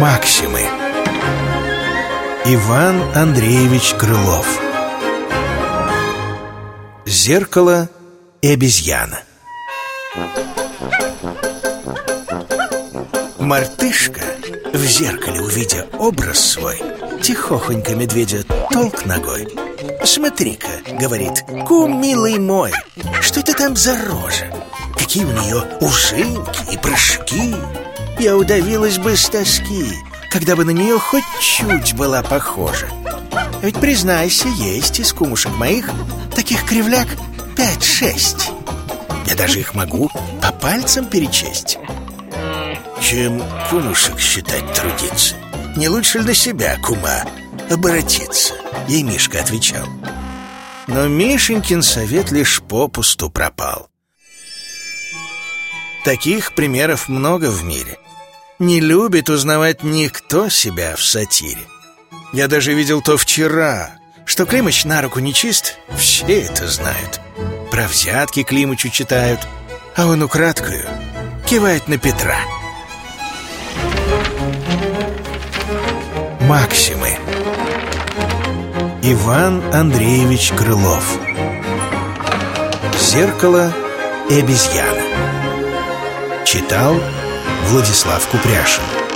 Максимы Иван Андреевич Крылов Зеркало и обезьяна Мартышка, в зеркале увидя образ свой Тихохонько медведя толк ногой «Смотри-ка», — говорит, — «кум, милый мой, что это там за рожа? Какие у нее ужинки и прыжки!» Я удавилась бы с тоски, когда бы на нее хоть чуть была похожа. Ведь, признайся, есть из кумушек моих таких кривляк пять-шесть. Я даже их могу по пальцам перечесть. Чем кумушек считать трудиться? Не лучше ли на себя, кума, обратиться? Ей Мишка отвечал. Но Мишенькин совет лишь попусту пропал. Таких примеров много в мире — не любит узнавать никто себя в сатире. Я даже видел то вчера, что Климыч на руку не чист, все это знают. Про взятки Климычу читают, а он украдкою кивает на Петра. Максимы Иван Андреевич Крылов Зеркало и обезьяна Читал Владислав Купряшин